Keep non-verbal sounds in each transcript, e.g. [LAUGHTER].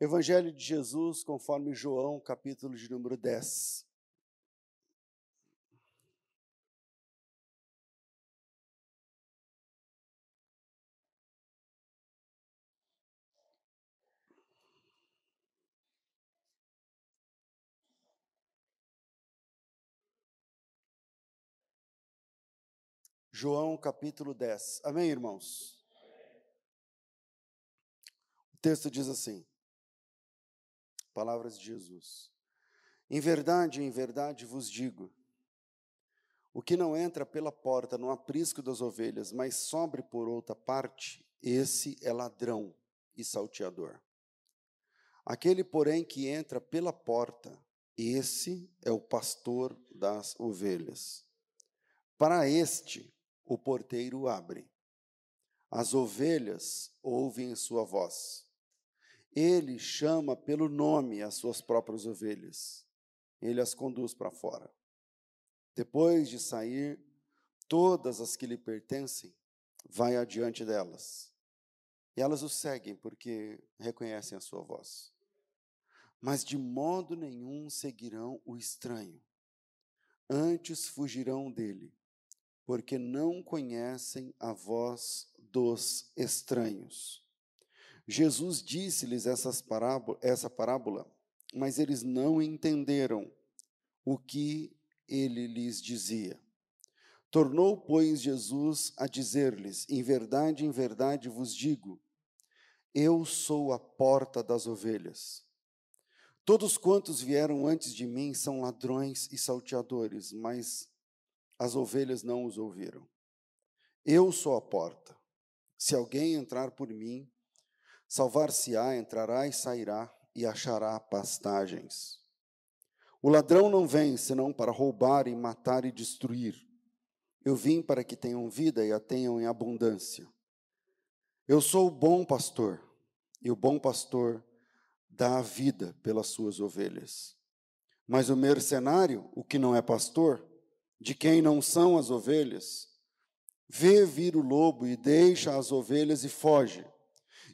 Evangelho de Jesus, conforme João, capítulo de número 10. João capítulo 10. Amém, irmãos? O texto diz assim: Palavras de Jesus. Em verdade, em verdade vos digo: o que não entra pela porta no aprisco das ovelhas, mas sobre por outra parte, esse é ladrão e salteador. Aquele, porém, que entra pela porta, esse é o pastor das ovelhas. Para este, o porteiro abre. As ovelhas ouvem sua voz. Ele chama pelo nome as suas próprias ovelhas. Ele as conduz para fora. Depois de sair, todas as que lhe pertencem, vai adiante delas. E elas o seguem porque reconhecem a sua voz. Mas de modo nenhum seguirão o estranho. Antes fugirão dele porque não conhecem a voz dos estranhos. Jesus disse-lhes essa parábola, mas eles não entenderam o que ele lhes dizia. Tornou, pois, Jesus a dizer-lhes: Em verdade, em verdade vos digo, eu sou a porta das ovelhas. Todos quantos vieram antes de mim são ladrões e salteadores, mas as ovelhas não os ouviram. Eu sou a porta. Se alguém entrar por mim, salvar-se-á, entrará e sairá e achará pastagens. O ladrão não vem senão para roubar e matar e destruir. Eu vim para que tenham vida e a tenham em abundância. Eu sou o bom pastor, e o bom pastor dá a vida pelas suas ovelhas. Mas o mercenário, o que não é pastor, de quem não são as ovelhas, vê vir o lobo e deixa as ovelhas e foge.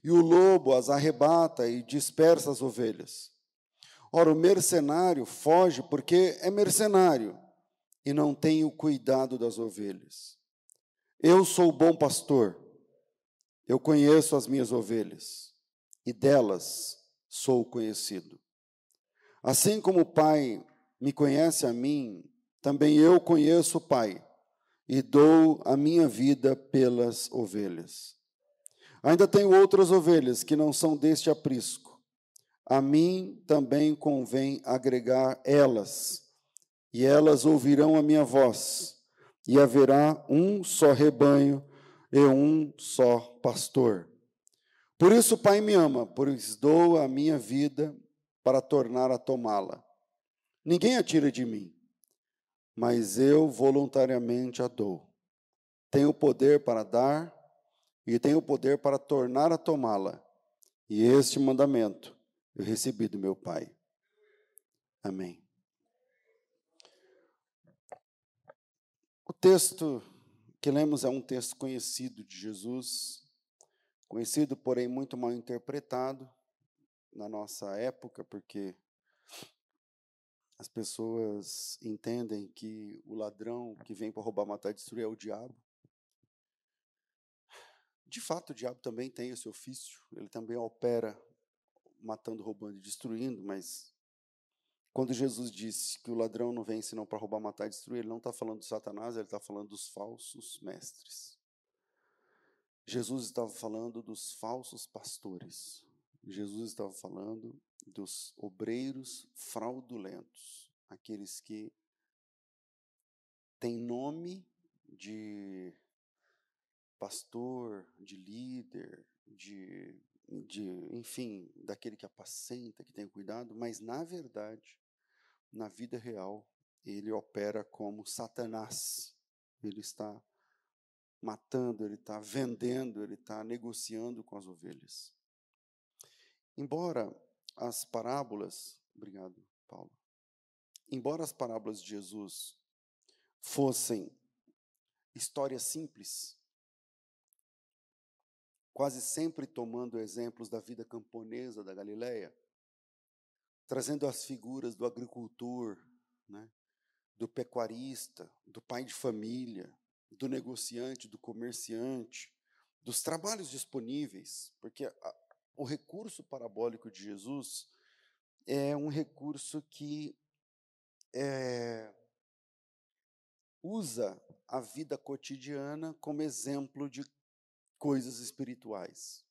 E o lobo as arrebata e dispersa as ovelhas. Ora, o mercenário foge porque é mercenário e não tem o cuidado das ovelhas. Eu sou o bom pastor, eu conheço as minhas ovelhas e delas sou conhecido. Assim como o Pai me conhece a mim também eu conheço o Pai e dou a minha vida pelas ovelhas. Ainda tenho outras ovelhas que não são deste aprisco. A mim também convém agregar elas, e elas ouvirão a minha voz, e haverá um só rebanho e um só pastor. Por isso o Pai me ama, pois dou a minha vida para tornar a tomá-la. Ninguém a tira de mim mas eu voluntariamente a dou. Tenho poder para dar e tenho poder para tornar a tomá-la. E este mandamento eu recebi do meu Pai. Amém. O texto que lemos é um texto conhecido de Jesus, conhecido, porém muito mal interpretado na nossa época, porque as pessoas entendem que o ladrão que vem para roubar, matar e destruir é o diabo. De fato, o diabo também tem esse ofício, ele também opera matando, roubando e destruindo, mas quando Jesus disse que o ladrão não vem senão para roubar, matar e destruir, ele não está falando de Satanás, ele está falando dos falsos mestres. Jesus estava falando dos falsos pastores. Jesus estava falando dos obreiros fraudulentos, aqueles que têm nome de pastor, de líder, de, de, enfim, daquele que apacenta, que tem cuidado, mas na verdade, na vida real, ele opera como Satanás. Ele está matando, ele está vendendo, ele está negociando com as ovelhas. Embora as parábolas, obrigado, Paulo. Embora as parábolas de Jesus fossem histórias simples, quase sempre tomando exemplos da vida camponesa da Galileia, trazendo as figuras do agricultor, né, do pecuarista, do pai de família, do negociante, do comerciante, dos trabalhos disponíveis, porque a, o recurso parabólico de Jesus é um recurso que é, usa a vida cotidiana como exemplo de coisas espirituais.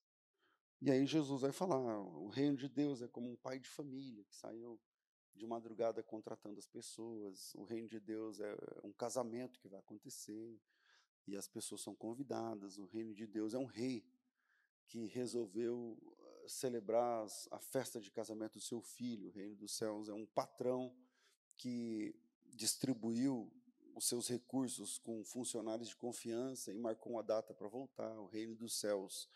E aí Jesus vai falar: o reino de Deus é como um pai de família que saiu de madrugada contratando as pessoas. O reino de Deus é um casamento que vai acontecer e as pessoas são convidadas. O reino de Deus é um rei que resolveu eh, celebrar a festa de casamento do seu filho. O reino dos céus é um patrão que distribuiu os seus recursos com funcionários de confiança e marcou uma data para voltar. O reino dos céus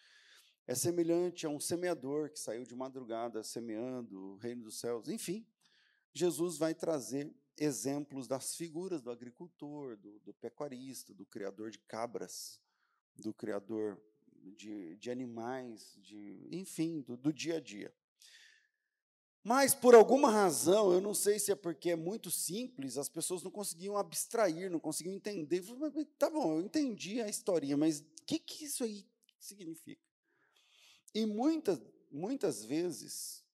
é semelhante a um semeador que saiu de madrugada semeando o reino dos céus. Enfim, Jesus vai trazer exemplos das figuras do agricultor, do, do pecuarista, do criador de cabras, do criador de, de animais, de, enfim, do, do dia a dia. Mas, por alguma razão, eu não sei se é porque é muito simples, as pessoas não conseguiam abstrair, não conseguiam entender. Tá bom, eu entendi a historinha, mas o que, que isso aí significa? E muitas, muitas vezes,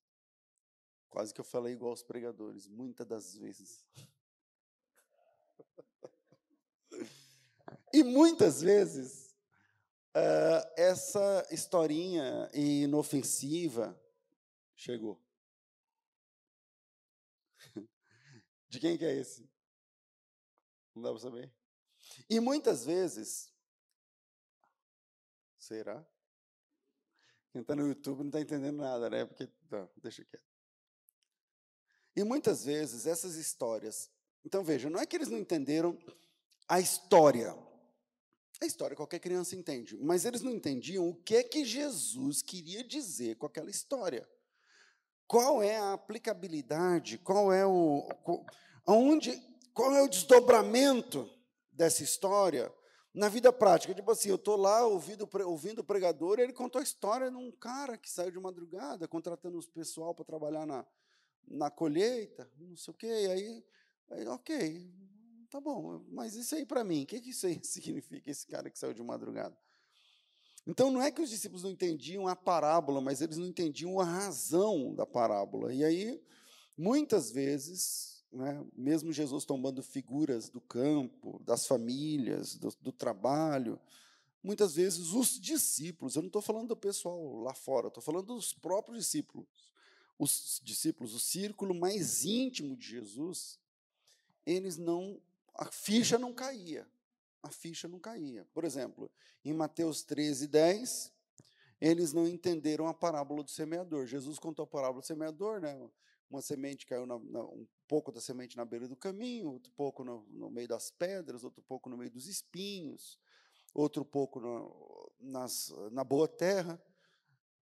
Quase que eu falei igual aos pregadores, muitas das vezes. [LAUGHS] e muitas vezes, uh, essa historinha inofensiva chegou. De quem que é esse? Não dá para saber. E muitas vezes, será? Quem está no YouTube não está entendendo nada, né? Porque, tá, deixa quieto. E muitas vezes essas histórias. Então veja, não é que eles não entenderam a história. A história qualquer criança entende, mas eles não entendiam o que é que Jesus queria dizer com aquela história. Qual é a aplicabilidade? Qual é o aonde qual é o desdobramento dessa história na vida prática? Tipo assim, eu estou lá ouvindo, ouvindo o pregador, e ele contou a história de um cara que saiu de madrugada contratando os pessoal para trabalhar na, na colheita, não sei o quê, e aí, aí ok, tá bom, mas isso aí para mim, o que, que isso aí [LAUGHS] significa, esse cara que saiu de madrugada? Então, não é que os discípulos não entendiam a parábola, mas eles não entendiam a razão da parábola. E aí, muitas vezes, né, mesmo Jesus tomando figuras do campo, das famílias, do, do trabalho, muitas vezes os discípulos, eu não estou falando do pessoal lá fora, estou falando dos próprios discípulos, os discípulos, o círculo mais íntimo de Jesus, eles não, a ficha não caía. A ficha não caía. Por exemplo, em Mateus 13, 10, eles não entenderam a parábola do semeador. Jesus contou a parábola do semeador, né? Uma semente caiu, na, na, um pouco da semente na beira do caminho, outro pouco no, no, meio das pedras, outro pouco no meio dos espinhos, outro pouco no, nas, na boa terra.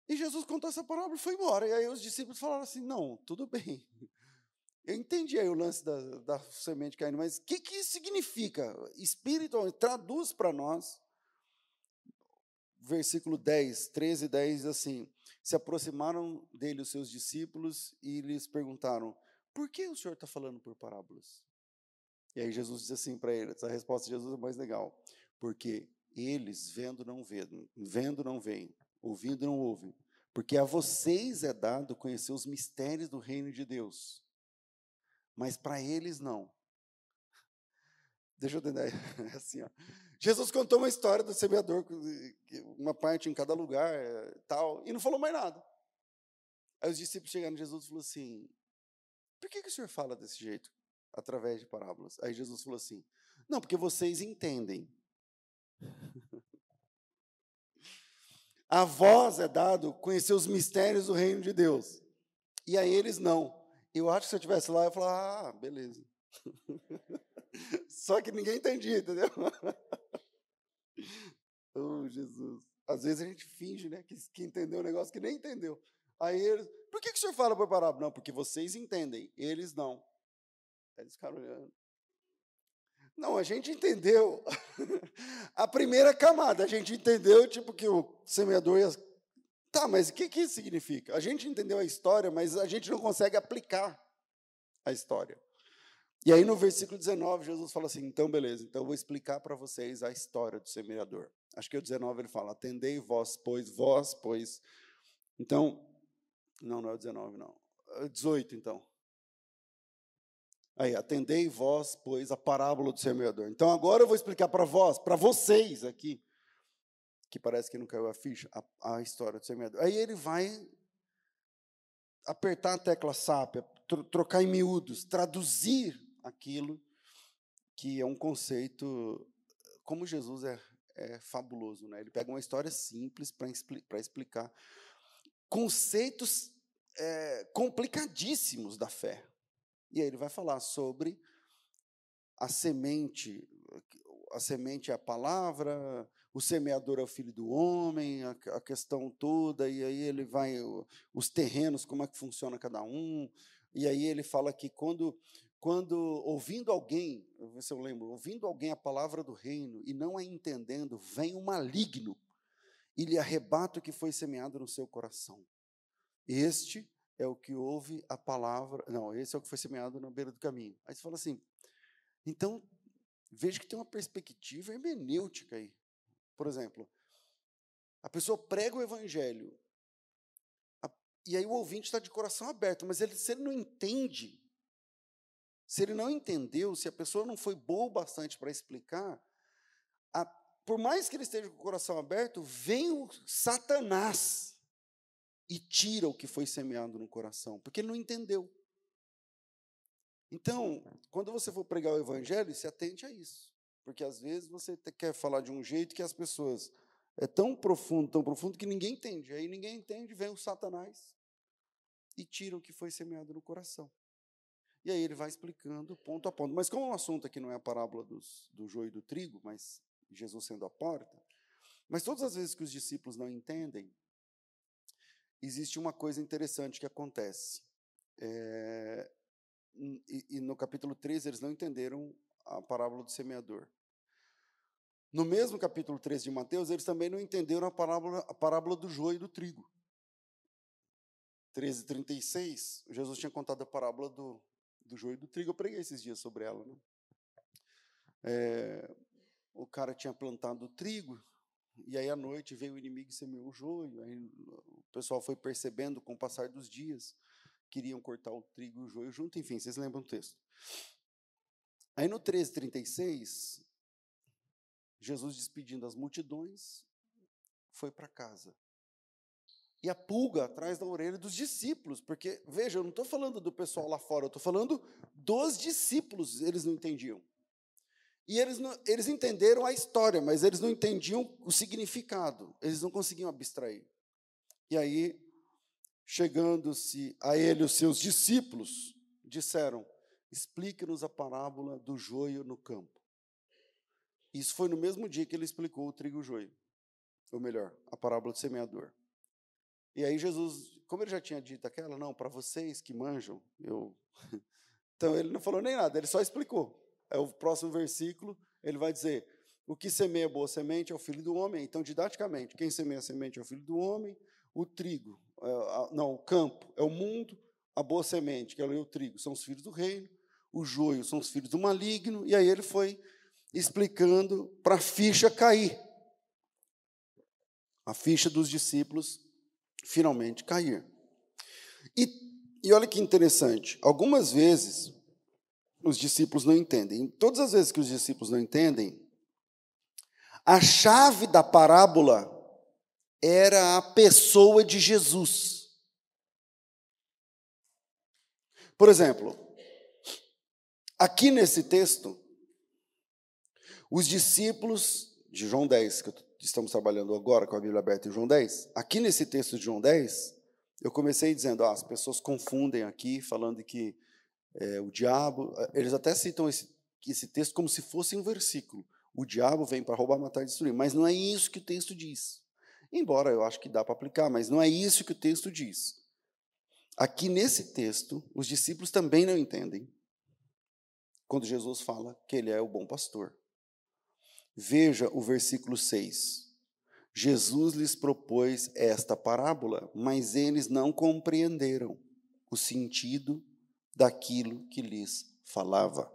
E Jesus contou essa parábola e foi embora. E aí os discípulos falaram assim: não, tudo bem. Eu entendi aí o lance da, da semente caindo, mas o que, que isso significa? Espiritualmente, traduz para nós. Versículo 10, 13 e 10 diz assim: Se aproximaram dele os seus discípulos e lhes perguntaram: Por que o senhor está falando por parábolas? E aí Jesus diz assim para eles: a resposta de Jesus é mais legal. Porque eles, vendo, não vendo, vendo, não veem, ouvindo não ouvem, porque a vocês é dado conhecer os mistérios do reino de Deus, mas para eles não. Deixa eu entender, é [LAUGHS] assim, ó. Jesus contou uma história do semeador, uma parte em cada lugar, eh, tal, e não falou mais nada. Aí os discípulos chegaram em Jesus e falaram assim: por que, que o senhor fala desse jeito, através de parábolas? Aí Jesus falou assim: não, porque vocês entendem. [LAUGHS] A vós é dado conhecer os mistérios do reino de Deus. E a eles não. Eu acho que se eu estivesse lá, eu ia falar, ah, beleza. [LAUGHS] Só que ninguém entendia, entendeu? [LAUGHS] oh, Jesus. Às vezes a gente finge, né, que, que entendeu um negócio que nem entendeu. Aí eles, por que, que o senhor fala por parábola? Não, porque vocês entendem, eles não. Eles ficaram olhando. Não, a gente entendeu [LAUGHS] a primeira camada. A gente entendeu, tipo, que o semeador ia. Tá, mas o que, que isso significa? A gente entendeu a história, mas a gente não consegue aplicar a história. E aí, no versículo 19, Jesus fala assim: então, beleza, então eu vou explicar para vocês a história do semeador. Acho que o 19 ele fala: atendei vós, pois, vós, pois. Então, não, não é o 19, não. É 18, então. Aí, atendei vós, pois, a parábola do semeador. Então, agora eu vou explicar para vós, para vocês aqui, que parece que não caiu a ficha, a, a história do semeador. Aí ele vai apertar a tecla SAP, trocar em miúdos, traduzir aquilo que é um conceito, como Jesus é, é fabuloso, né? Ele pega uma história simples para expli explicar conceitos é, complicadíssimos da fé. E aí ele vai falar sobre a semente, a semente é a palavra, o semeador é o filho do homem, a, a questão toda, e aí ele vai, os terrenos, como é que funciona cada um, e aí ele fala que quando, quando ouvindo alguém, se eu lembro, ouvindo alguém a palavra do reino e não a entendendo, vem o maligno e lhe arrebata o que foi semeado no seu coração. Este é o que ouve a palavra. Não, esse é o que foi semeado na beira do caminho. Aí você fala assim, então, veja que tem uma perspectiva hermenêutica aí. Por exemplo, a pessoa prega o evangelho, a, e aí o ouvinte está de coração aberto, mas ele, se ele não entende, se ele não entendeu, se a pessoa não foi boa o bastante para explicar, a, por mais que ele esteja com o coração aberto, vem o Satanás e tira o que foi semeado no coração, porque ele não entendeu. Então, quando você for pregar o evangelho, se atente a isso, porque às vezes você quer falar de um jeito que as pessoas é tão profundo, tão profundo que ninguém entende. Aí ninguém entende, vem o Satanás e tira o que foi semeado no coração. E aí ele vai explicando ponto a ponto. Mas como o assunto aqui não é a parábola dos, do joio e do trigo, mas Jesus sendo a porta, mas todas as vezes que os discípulos não entendem, existe uma coisa interessante que acontece. É, e, e, no capítulo 13 eles não entenderam a parábola do semeador. No mesmo capítulo 13 de Mateus, eles também não entenderam a parábola, a parábola do joio e do trigo. 13, 36, Jesus tinha contado a parábola do, do joio e do trigo. Eu preguei esses dias sobre ela. Né? É, o cara tinha plantado trigo, e aí à noite veio o inimigo e semeou o joio. Aí o pessoal foi percebendo com o passar dos dias, queriam cortar o trigo e o joio junto, enfim, vocês lembram o texto. Aí no 13:36, Jesus despedindo as multidões, foi para casa. E a pulga atrás da orelha dos discípulos, porque veja, eu não estou falando do pessoal lá fora, eu estou falando dos discípulos, eles não entendiam. E eles, não, eles entenderam a história, mas eles não entendiam o significado, eles não conseguiam abstrair. E aí, chegando-se a ele os seus discípulos, disseram: Explique-nos a parábola do joio no campo. Isso foi no mesmo dia que ele explicou o trigo e o joio. Ou melhor, a parábola do semeador. E aí Jesus, como ele já tinha dito aquela, não, para vocês que manjam, eu. [LAUGHS] Então ele não falou nem nada, ele só explicou é o próximo versículo, ele vai dizer: o que semeia boa semente é o filho do homem. Então, didaticamente, quem semeia semente é o filho do homem, o trigo, não, o campo é o mundo, a boa semente, que é o trigo, são os filhos do reino, o joio são os filhos do maligno, e aí ele foi explicando para a ficha cair. A ficha dos discípulos finalmente cair. E, e olha que interessante, algumas vezes os discípulos não entendem. Todas as vezes que os discípulos não entendem, a chave da parábola era a pessoa de Jesus. Por exemplo, aqui nesse texto, os discípulos de João 10, que estamos trabalhando agora com a Bíblia aberta em João 10, aqui nesse texto de João 10, eu comecei dizendo, ah, as pessoas confundem aqui, falando que é, o diabo, eles até citam esse, esse texto como se fosse um versículo. O diabo vem para roubar, matar e destruir. Mas não é isso que o texto diz. Embora eu acho que dá para aplicar, mas não é isso que o texto diz. Aqui nesse texto, os discípulos também não entendem. quando Jesus fala que ele é o bom pastor. Veja o versículo 6. Jesus lhes propôs esta parábola, mas eles não compreenderam o sentido daquilo que lhes falava.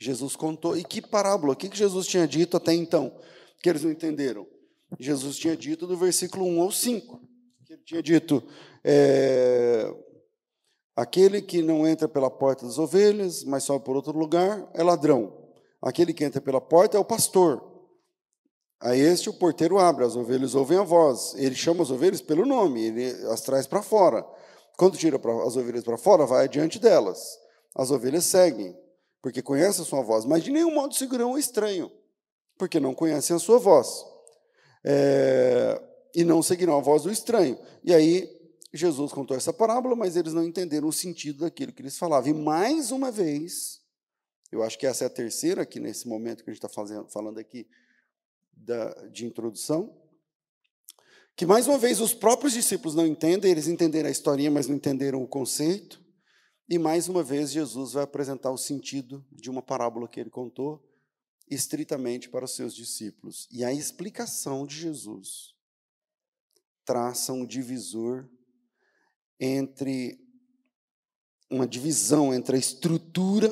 Jesus contou. E que parábola? O que Jesus tinha dito até então? Que eles não entenderam. Jesus tinha dito do versículo 1 ao 5. Que ele tinha dito: é, aquele que não entra pela porta das ovelhas, mas sobe por outro lugar, é ladrão. Aquele que entra pela porta é o pastor. A este o porteiro abre, as ovelhas ouvem a voz. Ele chama as ovelhas pelo nome, ele as traz para fora. Quando tira as ovelhas para fora, vai adiante delas. As ovelhas seguem, porque conhecem a sua voz, mas de nenhum modo seguirão o estranho, porque não conhecem a sua voz. É, e não seguirão a voz do estranho. E aí, Jesus contou essa parábola, mas eles não entenderam o sentido daquilo que eles falavam. E mais uma vez, eu acho que essa é a terceira aqui nesse momento que a gente está falando aqui da, de introdução, que mais uma vez os próprios discípulos não entendem, eles entenderam a historinha, mas não entenderam o conceito. E mais uma vez Jesus vai apresentar o sentido de uma parábola que ele contou estritamente para os seus discípulos. E a explicação de Jesus traça um divisor entre uma divisão entre a estrutura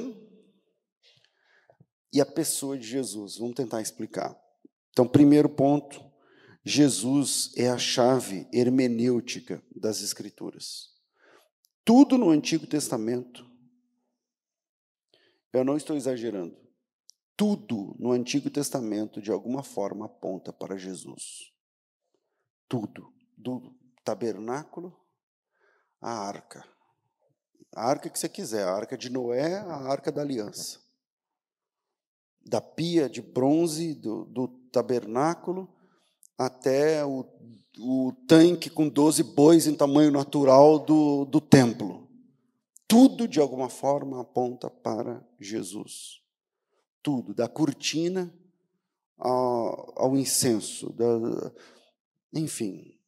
e a pessoa de Jesus. Vamos tentar explicar. Então, primeiro ponto, Jesus é a chave hermenêutica das Escrituras. Tudo no Antigo Testamento, eu não estou exagerando, tudo no Antigo Testamento, de alguma forma, aponta para Jesus. Tudo. Do tabernáculo à arca. A arca que você quiser, a arca de Noé, a arca da aliança. Da pia de bronze do, do tabernáculo até o, o tanque com 12 bois em tamanho natural do, do templo. Tudo, de alguma forma, aponta para Jesus. Tudo, da cortina ao, ao incenso, da, enfim,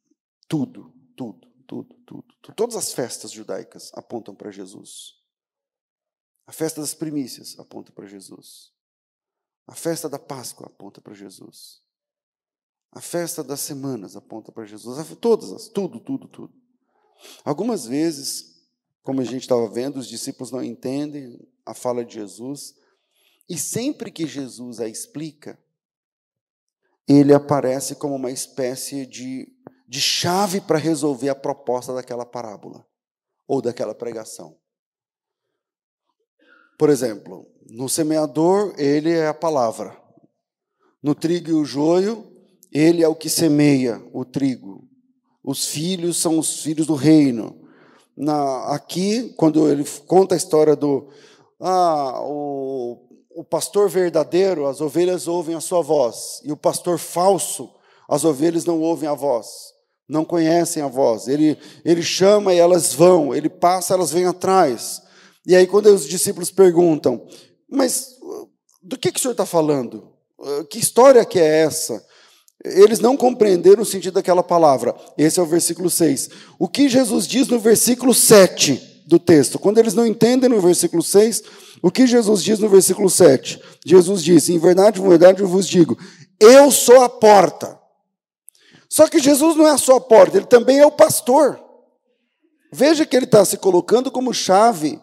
tudo, tudo, tudo, tudo. Todas as festas judaicas apontam para Jesus. A festa das primícias aponta para Jesus. A festa da Páscoa aponta para Jesus. A festa das semanas aponta para Jesus. Todas, tudo, tudo, tudo. Algumas vezes, como a gente estava vendo, os discípulos não entendem a fala de Jesus. E sempre que Jesus a explica, ele aparece como uma espécie de, de chave para resolver a proposta daquela parábola ou daquela pregação. Por exemplo, no semeador, ele é a palavra. No trigo e o joio, ele é o que semeia o trigo. Os filhos são os filhos do reino. Na, aqui, quando ele conta a história do ah, o, o pastor verdadeiro, as ovelhas ouvem a sua voz, e o pastor falso, as ovelhas não ouvem a voz, não conhecem a voz. Ele, ele chama e elas vão, ele passa, elas vêm atrás. E aí, quando os discípulos perguntam, mas do que, que o senhor está falando? Que história que é essa? Eles não compreenderam o sentido daquela palavra. Esse é o versículo 6. O que Jesus diz no versículo 7 do texto? Quando eles não entendem no versículo 6, o que Jesus diz no versículo 7? Jesus diz: Em verdade, em verdade, eu vos digo, eu sou a porta. Só que Jesus não é só a porta, ele também é o pastor. Veja que ele está se colocando como chave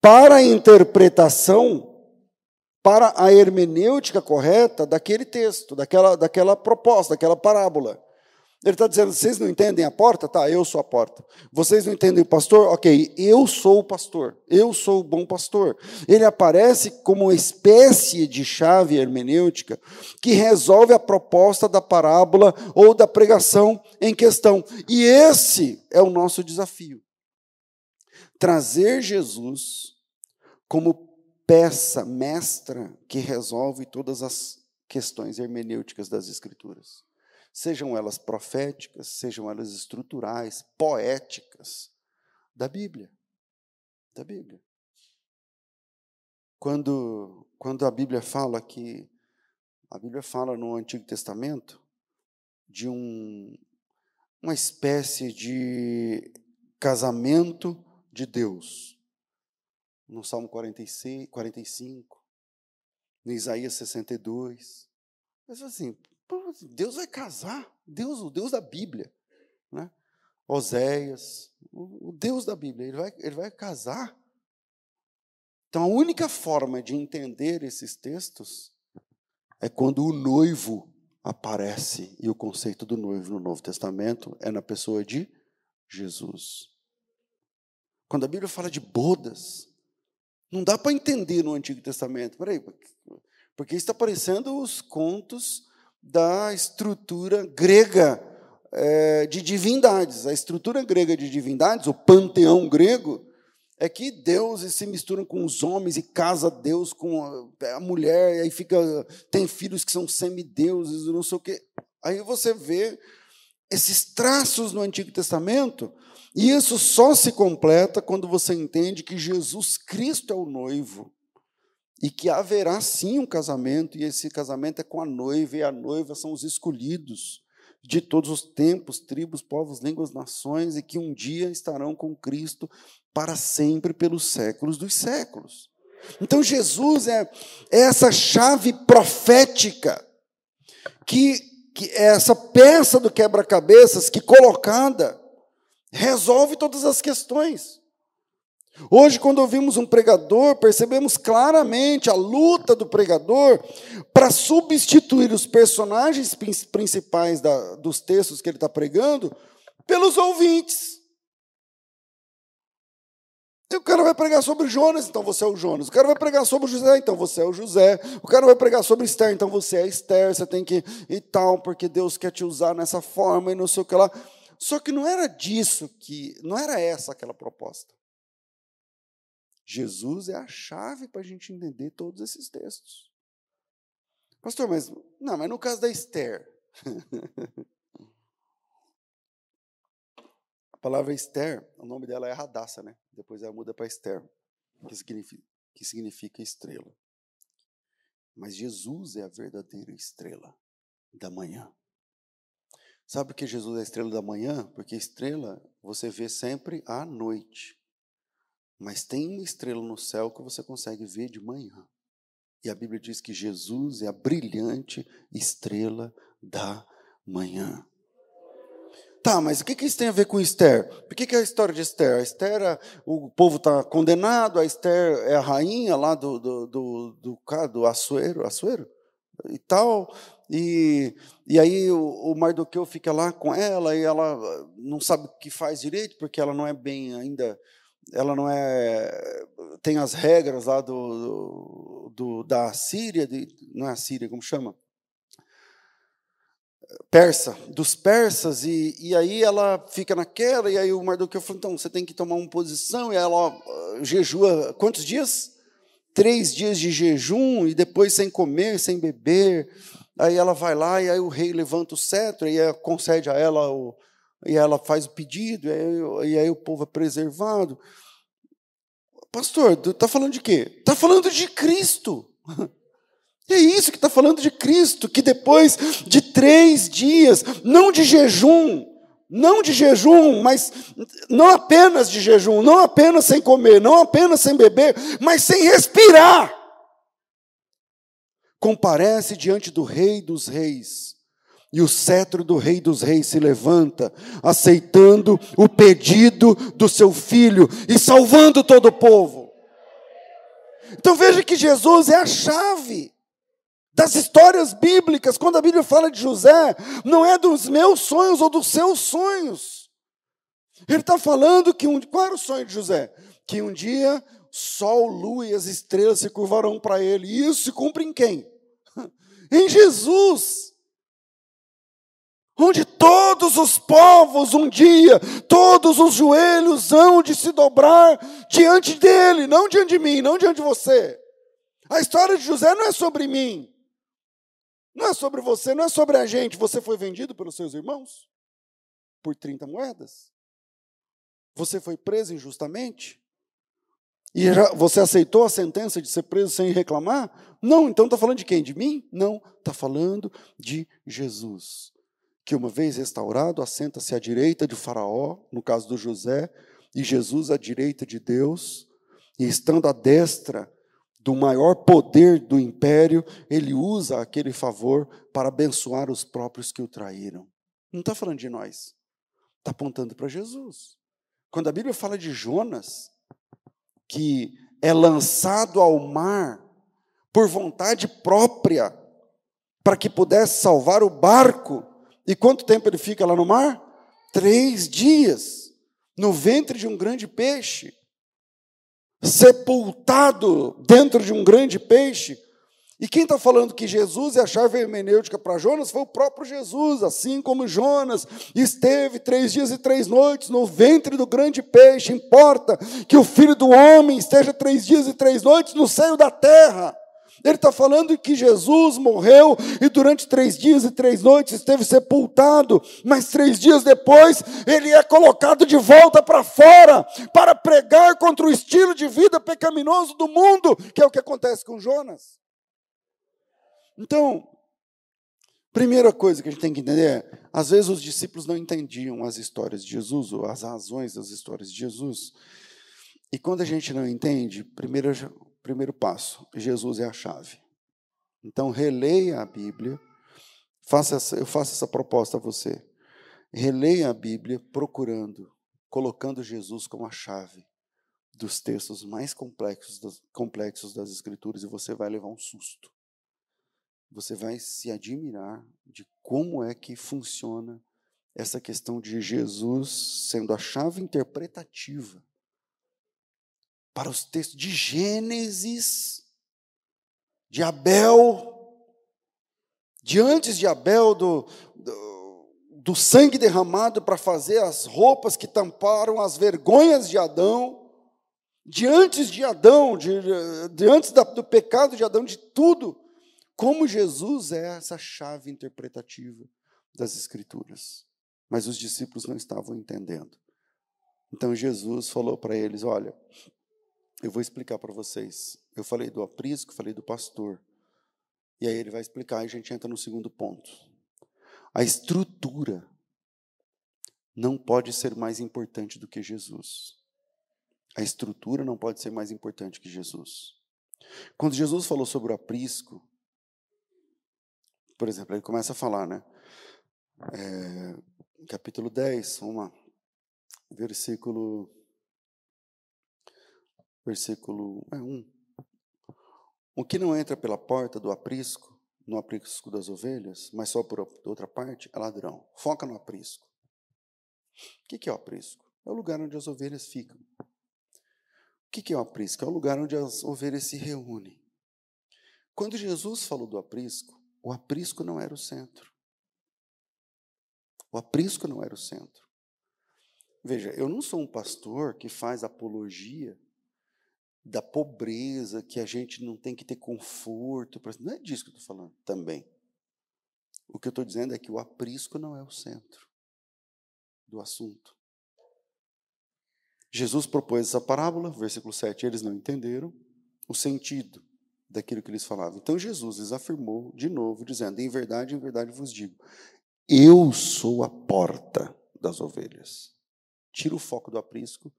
para a interpretação, para a hermenêutica correta daquele texto, daquela, daquela proposta, daquela parábola. Ele está dizendo: vocês não entendem a porta? Tá, eu sou a porta. Vocês não entendem o pastor? Ok, eu sou o pastor. Eu sou o bom pastor. Ele aparece como uma espécie de chave hermenêutica que resolve a proposta da parábola ou da pregação em questão. E esse é o nosso desafio trazer Jesus como peça mestra que resolve todas as questões hermenêuticas das Escrituras. Sejam elas proféticas, sejam elas estruturais, poéticas, da Bíblia. Da Bíblia. Quando, quando a Bíblia fala que, a Bíblia fala no Antigo Testamento de um, uma espécie de casamento de Deus. no Salmo 46, 45, no Isaías 62. Mas assim, Deus vai casar, Deus, o Deus da Bíblia, né? Oséias, o Deus da Bíblia, ele vai, ele vai casar. Então a única forma de entender esses textos é quando o noivo aparece, e o conceito do noivo no Novo Testamento é na pessoa de Jesus. Quando a Bíblia fala de bodas, não dá para entender no Antigo Testamento. Peraí, porque está parecendo os contos da estrutura grega é, de divindades. A estrutura grega de divindades, o panteão grego, é que deuses se misturam com os homens e casa Deus com a, mulher, e aí fica, tem filhos que são semideuses, não sei o quê. Aí você vê esses traços no Antigo Testamento, e isso só se completa quando você entende que Jesus Cristo é o noivo e que haverá sim um casamento, e esse casamento é com a noiva, e a noiva são os escolhidos de todos os tempos, tribos, povos, línguas, nações, e que um dia estarão com Cristo para sempre, pelos séculos dos séculos. Então, Jesus é, é essa chave profética, que, que é essa peça do quebra-cabeças que, colocada, resolve todas as questões. Hoje, quando ouvimos um pregador, percebemos claramente a luta do pregador para substituir os personagens principais da, dos textos que ele está pregando pelos ouvintes. E o cara vai pregar sobre Jonas, então você é o Jonas. O cara vai pregar sobre José, então você é o José. O cara vai pregar sobre Esther, então você é Esther. Você tem que e tal, porque Deus quer te usar nessa forma e não sei o que lá. Só que não era disso que, não era essa aquela proposta. Jesus é a chave para a gente entender todos esses textos. Pastor, mas não, mas no caso da Esther, [LAUGHS] a palavra Esther, o nome dela é Radassa, né? Depois ela muda para Esther, que significa, que significa estrela. Mas Jesus é a verdadeira estrela da manhã. Sabe por que Jesus é a estrela da manhã? Porque estrela você vê sempre à noite. Mas tem uma estrela no céu que você consegue ver de manhã. E a Bíblia diz que Jesus é a brilhante estrela da manhã. Tá, mas o que, isso tem a ver com Esther? Por que, é a história de Esther? A Esther, o povo está condenado, a Esther é a rainha lá do, do, do, do, do Assuero, Assuero e tal, e, e aí o, o Mardoqueu fica lá com ela, e ela não sabe o que faz direito, porque ela não é bem ainda ela não é tem as regras lá do, do da Síria, de, não é a Síria, como chama? Persa, dos persas, e, e aí ela fica naquela, e aí o Mardoqueu falou, então, você tem que tomar uma posição, e ela uh, jejua, quantos dias? Três dias de jejum, e depois sem comer, sem beber, aí ela vai lá, e aí o rei levanta o cetro, e concede a ela o, e ela faz o pedido, e aí, e aí o povo é preservado. Pastor, está falando de quê? Está falando de Cristo. [LAUGHS] É isso que está falando de Cristo, que depois de três dias, não de jejum, não de jejum, mas não apenas de jejum, não apenas sem comer, não apenas sem beber, mas sem respirar, comparece diante do Rei dos Reis e o cetro do Rei dos Reis se levanta, aceitando o pedido do seu filho e salvando todo o povo. Então veja que Jesus é a chave das histórias bíblicas. Quando a Bíblia fala de José, não é dos meus sonhos ou dos seus sonhos. Ele está falando que um. Qual era o sonho de José? Que um dia sol, lua e as estrelas se curvarão para ele. E isso se cumpre em quem? [LAUGHS] Em Jesus onde todos os povos um dia, todos os joelhos hão de se dobrar diante dele, não diante de mim, não diante de você. A história de José não é sobre mim, não é sobre você, não é sobre a gente. Você foi vendido pelos seus irmãos por 30 moedas? Você foi preso injustamente? E você aceitou a sentença de ser preso sem reclamar? Não, então está falando de quem? De mim? Não, está falando de Jesus que uma vez restaurado, assenta-se à direita de Faraó, no caso do José, e Jesus à direita de Deus, E estando à destra do maior poder do império, ele usa aquele favor para abençoar os próprios que o traíram. Não está falando de nós, está apontando para Jesus. Quando a Bíblia fala de Jonas, que é lançado ao mar por vontade própria, para que pudesse salvar o barco, e quanto tempo ele fica lá no mar? Três dias, no ventre de um grande peixe sepultado dentro de um grande peixe. E quem está falando que Jesus é a chave hermenêutica para Jonas foi o próprio Jesus, assim como Jonas esteve três dias e três noites no ventre do grande peixe. Importa que o filho do homem esteja três dias e três noites no seio da terra. Ele está falando que Jesus morreu e durante três dias e três noites esteve sepultado, mas três dias depois ele é colocado de volta para fora para pregar contra o estilo de vida pecaminoso do mundo, que é o que acontece com Jonas. Então, primeira coisa que a gente tem que entender é: às vezes os discípulos não entendiam as histórias de Jesus, ou as razões das histórias de Jesus. E quando a gente não entende, primeiro Primeiro passo: Jesus é a chave. Então, releia a Bíblia. Faça essa, eu faço essa proposta a você. Releia a Bíblia procurando, colocando Jesus como a chave dos textos mais complexos das, complexos das Escrituras e você vai levar um susto. Você vai se admirar de como é que funciona essa questão de Jesus sendo a chave interpretativa para os textos de Gênesis, de Abel, de antes de Abel, do, do, do sangue derramado para fazer as roupas que tamparam as vergonhas de Adão, de antes de Adão, de, de antes da, do pecado de Adão, de tudo, como Jesus é essa chave interpretativa das Escrituras. Mas os discípulos não estavam entendendo. Então Jesus falou para eles: Olha, eu vou explicar para vocês. Eu falei do aprisco, falei do pastor. E aí ele vai explicar e a gente entra no segundo ponto. A estrutura não pode ser mais importante do que Jesus. A estrutura não pode ser mais importante que Jesus. Quando Jesus falou sobre o aprisco, por exemplo, ele começa a falar, né? É, capítulo 10, vamos lá, versículo versículo é, 1. O que não entra pela porta do aprisco, no aprisco das ovelhas, mas só por outra parte, é ladrão. Foca no aprisco. O que é o aprisco? É o lugar onde as ovelhas ficam. O que é o aprisco? É o lugar onde as ovelhas se reúnem. Quando Jesus falou do aprisco, o aprisco não era o centro. O aprisco não era o centro. Veja, eu não sou um pastor que faz apologia da pobreza, que a gente não tem que ter conforto. Não é disso que eu estou falando também. O que eu estou dizendo é que o aprisco não é o centro do assunto. Jesus propôs essa parábola, versículo 7, eles não entenderam o sentido daquilo que eles falavam. Então Jesus lhes afirmou de novo, dizendo: Em verdade, em verdade vos digo, eu sou a porta das ovelhas. Tira o foco do aprisco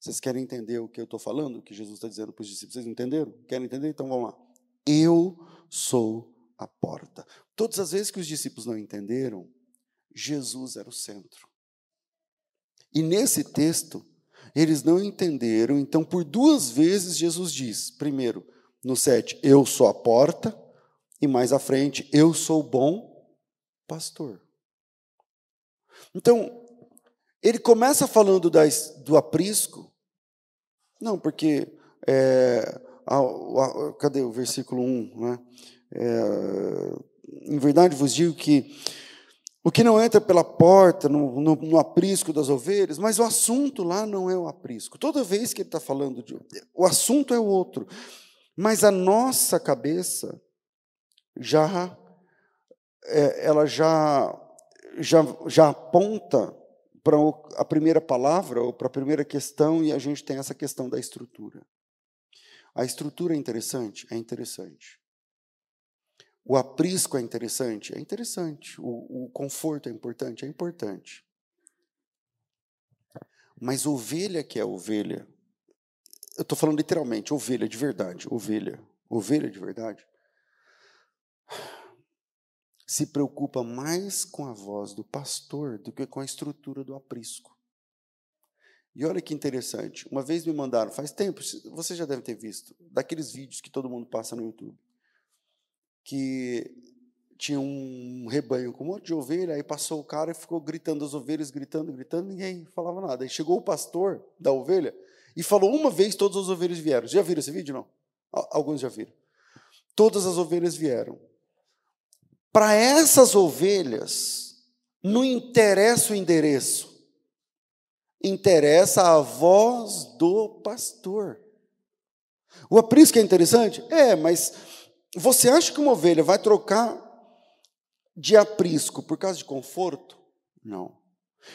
vocês querem entender o que eu estou falando, o que Jesus está dizendo para os discípulos? Vocês entenderam? Querem entender? Então vamos lá. Eu sou a porta. Todas as vezes que os discípulos não entenderam, Jesus era o centro. E nesse texto, eles não entenderam, então por duas vezes Jesus diz: primeiro, no 7, eu sou a porta, e mais à frente, eu sou o bom pastor. Então, ele começa falando das, do aprisco, não, porque. É, a, a, cadê o versículo 1? Né? É, em verdade vos digo que o que não entra pela porta, no, no, no, aprisco das ovelhas, mas o assunto lá não é o aprisco. Toda vez que ele está falando de. O assunto é o outro. Mas a nossa cabeça já. É, ela já, já, já aponta para a primeira palavra ou para a primeira questão e a gente tem essa questão da estrutura. A estrutura é interessante? É interessante. O aprisco é interessante? É interessante. O, o conforto é importante? É importante. Mas ovelha que é ovelha, eu estou falando literalmente, ovelha de verdade, ovelha, ovelha de verdade, se preocupa mais com a voz do pastor do que com a estrutura do aprisco. E olha que interessante, uma vez me mandaram, faz tempo, você já deve ter visto, daqueles vídeos que todo mundo passa no YouTube, que tinha um rebanho com um monte de ovelha, aí passou o cara e ficou gritando as ovelhas, gritando, gritando, ninguém falava nada. Aí chegou o pastor da ovelha e falou uma vez, todas as ovelhas vieram. Já viram esse vídeo? Não? Alguns já viram. Todas as ovelhas vieram. Para essas ovelhas, não interessa o endereço, interessa a voz do pastor. O aprisco é interessante? É, mas você acha que uma ovelha vai trocar de aprisco por causa de conforto? Não.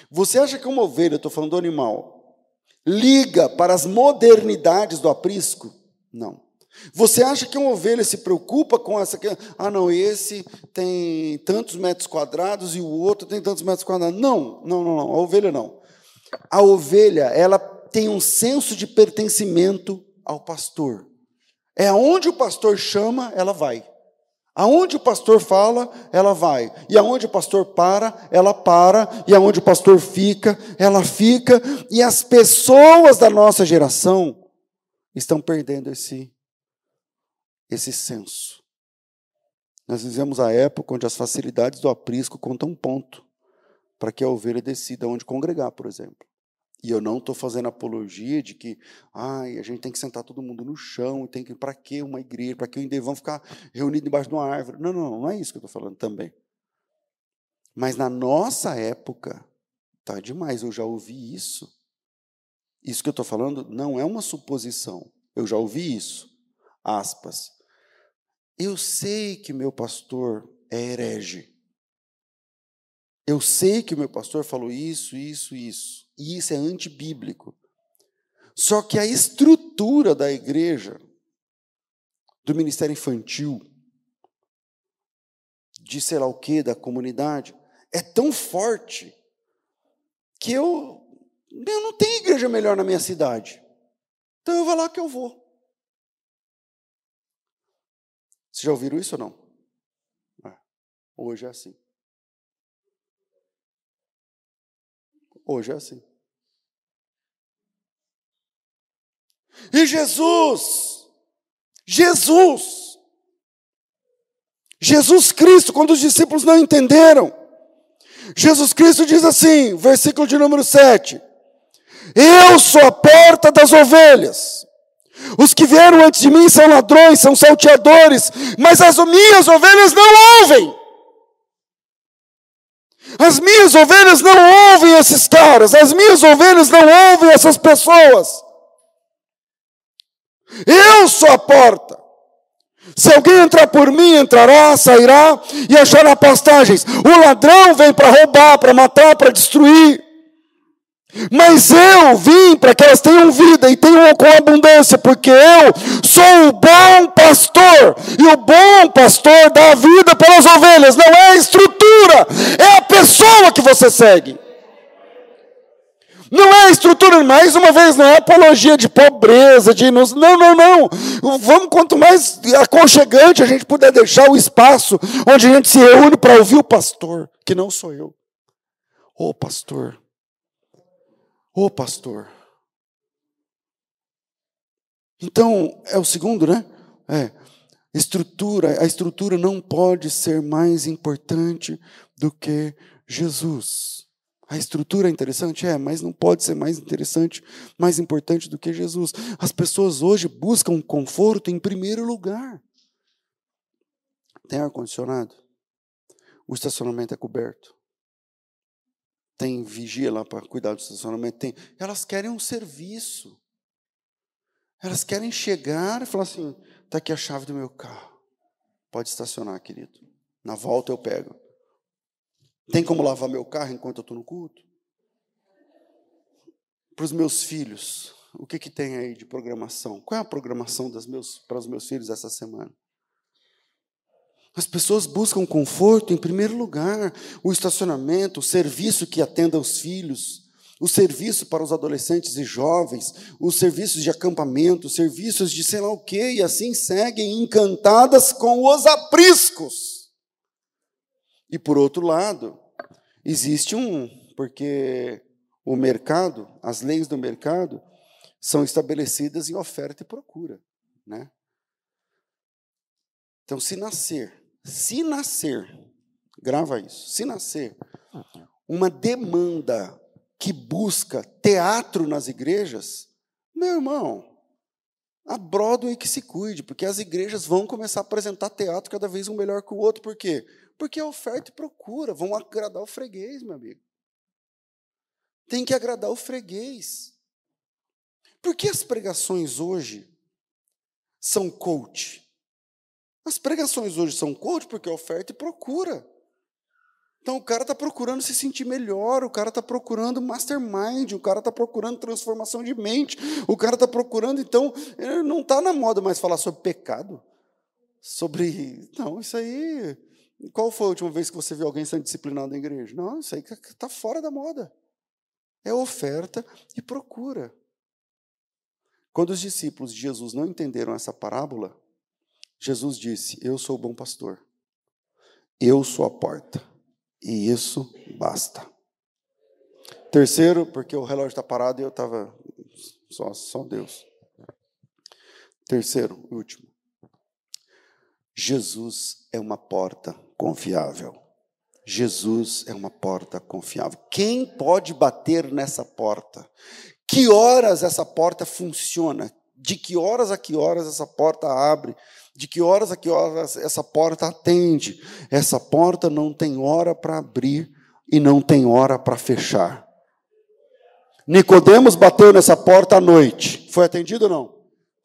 Você acha que uma ovelha, estou falando do animal, liga para as modernidades do aprisco? Não. Você acha que uma ovelha se preocupa com essa? Ah, não, esse tem tantos metros quadrados e o outro tem tantos metros quadrados. Não, não, não, não. A ovelha não. A ovelha, ela tem um senso de pertencimento ao pastor. É aonde o pastor chama, ela vai. Aonde o pastor fala, ela vai. E aonde o pastor para, ela para. E aonde o pastor fica, ela fica. E as pessoas da nossa geração estão perdendo esse esse senso. Nós vivemos a época onde as facilidades do aprisco contam ponto para que a ovelha decida onde congregar, por exemplo. E eu não estou fazendo apologia de que ai, a gente tem que sentar todo mundo no chão, tem que para que uma igreja, para que o vão ficar reunidos debaixo de uma árvore. Não, não, não é isso que eu estou falando também. Mas na nossa época, tá demais, eu já ouvi isso. Isso que eu estou falando não é uma suposição. Eu já ouvi isso. Aspas. Eu sei que meu pastor é herege. Eu sei que o meu pastor falou isso, isso, isso. E isso é antibíblico. Só que a estrutura da igreja, do ministério infantil, de sei lá o que, da comunidade, é tão forte que eu, eu não tenho igreja melhor na minha cidade. Então eu vou lá que eu vou. Vocês já ouviram isso ou não? É. Hoje é assim. Hoje é assim. E Jesus, Jesus, Jesus Cristo, quando os discípulos não entenderam, Jesus Cristo diz assim, versículo de número 7: Eu sou a porta das ovelhas. Os que vieram antes de mim são ladrões, são salteadores, mas as minhas ovelhas não ouvem. As minhas ovelhas não ouvem esses caras, as minhas ovelhas não ouvem essas pessoas. Eu sou a porta. Se alguém entrar por mim, entrará, sairá e achará pastagens. O ladrão vem para roubar, para matar, para destruir. Mas eu vim para que elas tenham vida e tenham com abundância, porque eu sou o bom pastor, e o bom pastor dá vida pelas ovelhas, não é a estrutura, é a pessoa que você segue. Não é a estrutura, mais uma vez, não é apologia de pobreza, de não, não, não. Vamos, quanto mais aconchegante a gente puder deixar o espaço onde a gente se reúne para ouvir o pastor, que não sou eu. Ô oh, pastor, Ô oh, pastor. Então, é o segundo, né? É. Estrutura, a estrutura não pode ser mais importante do que Jesus. A estrutura é interessante? É, mas não pode ser mais interessante, mais importante do que Jesus. As pessoas hoje buscam conforto em primeiro lugar. Tem ar-condicionado? O estacionamento é coberto? Tem vigia lá para cuidar do estacionamento, tem. Elas querem um serviço. Elas querem chegar e falar assim: está aqui a chave do meu carro. Pode estacionar, querido. Na volta eu pego. Tem como lavar meu carro enquanto eu estou no culto? Para os meus filhos, o que, que tem aí de programação? Qual é a programação das meus, para os meus filhos essa semana? As pessoas buscam conforto em primeiro lugar, o estacionamento, o serviço que atenda aos filhos, o serviço para os adolescentes e jovens, os serviços de acampamento, os serviços de sei lá o quê, e assim seguem encantadas com os apriscos. E por outro lado, existe um, porque o mercado, as leis do mercado, são estabelecidas em oferta e procura. Né? Então, se nascer, se nascer, grava isso, se nascer uma demanda que busca teatro nas igrejas, meu irmão, a Broadway que se cuide, porque as igrejas vão começar a apresentar teatro cada vez um melhor que o outro, por quê? Porque é oferta e procura, vão agradar o freguês, meu amigo. Tem que agradar o freguês. Por que as pregações hoje são coach? As pregações hoje são coach porque é oferta e procura. Então o cara está procurando se sentir melhor, o cara está procurando mastermind, o cara está procurando transformação de mente, o cara está procurando, então, não está na moda mais falar sobre pecado. Sobre. Não, isso aí. Qual foi a última vez que você viu alguém sendo disciplinado na igreja? Não, isso aí está fora da moda. É oferta e procura. Quando os discípulos de Jesus não entenderam essa parábola, Jesus disse: Eu sou o bom pastor, eu sou a porta, e isso basta. Terceiro, porque o relógio está parado e eu estava. Só, só Deus. Terceiro, último. Jesus é uma porta confiável. Jesus é uma porta confiável. Quem pode bater nessa porta? Que horas essa porta funciona? De que horas a que horas essa porta abre? De que horas a que horas essa porta atende? Essa porta não tem hora para abrir e não tem hora para fechar. Nicodemos bateu nessa porta à noite. Foi atendido ou não?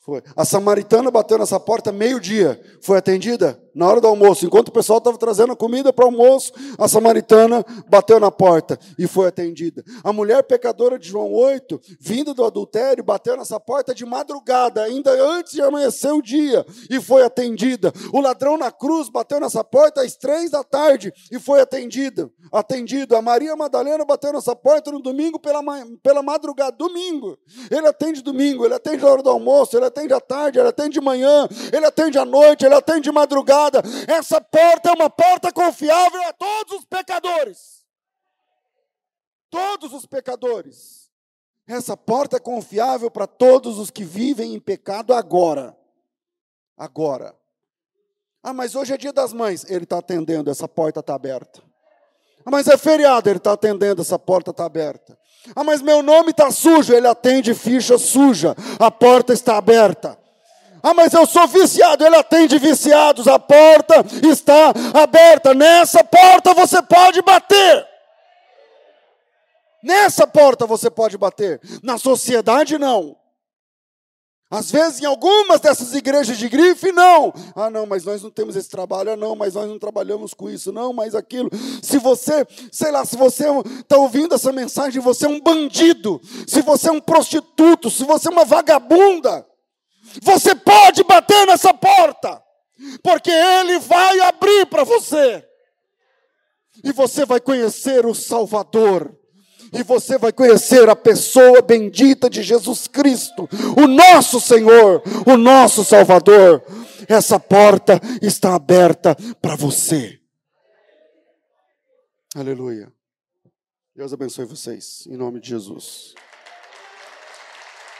Foi. A samaritana bateu nessa porta meio-dia. Foi atendida? Na hora do almoço. Enquanto o pessoal estava trazendo a comida para o almoço, a samaritana bateu na porta e foi atendida. A mulher pecadora de João 8, vindo do adultério, bateu nessa porta de madrugada, ainda antes de amanhecer o dia, e foi atendida. O ladrão na cruz bateu nessa porta às três da tarde e foi atendida. Atendido. A Maria Madalena bateu nessa porta no domingo pela, pela madrugada. Domingo. Ele atende domingo, ele atende na hora do almoço, ele atende à tarde, ele atende de manhã, ele atende à noite, ele atende de madrugada. Essa porta é uma porta confiável a todos os pecadores. Todos os pecadores. Essa porta é confiável para todos os que vivem em pecado agora. Agora. Ah, mas hoje é dia das mães. Ele está atendendo, essa porta está aberta. Ah, mas é feriado, ele está atendendo, essa porta está aberta. Ah, mas meu nome está sujo. Ele atende ficha suja. A porta está aberta. Ah, mas eu sou viciado. Ele atende viciados. A porta está aberta. Nessa porta você pode bater. Nessa porta você pode bater. Na sociedade, não. Às vezes, em algumas dessas igrejas de grife, não. Ah, não, mas nós não temos esse trabalho. Ah, não, mas nós não trabalhamos com isso. Não, mas aquilo. Se você, sei lá, se você está ouvindo essa mensagem, você é um bandido. Se você é um prostituto, se você é uma vagabunda, você pode bater nessa porta, porque Ele vai abrir para você. E você vai conhecer o Salvador e você vai conhecer a pessoa bendita de Jesus Cristo, o nosso Senhor, o nosso Salvador. Essa porta está aberta para você. Aleluia. Deus abençoe vocês, em nome de Jesus.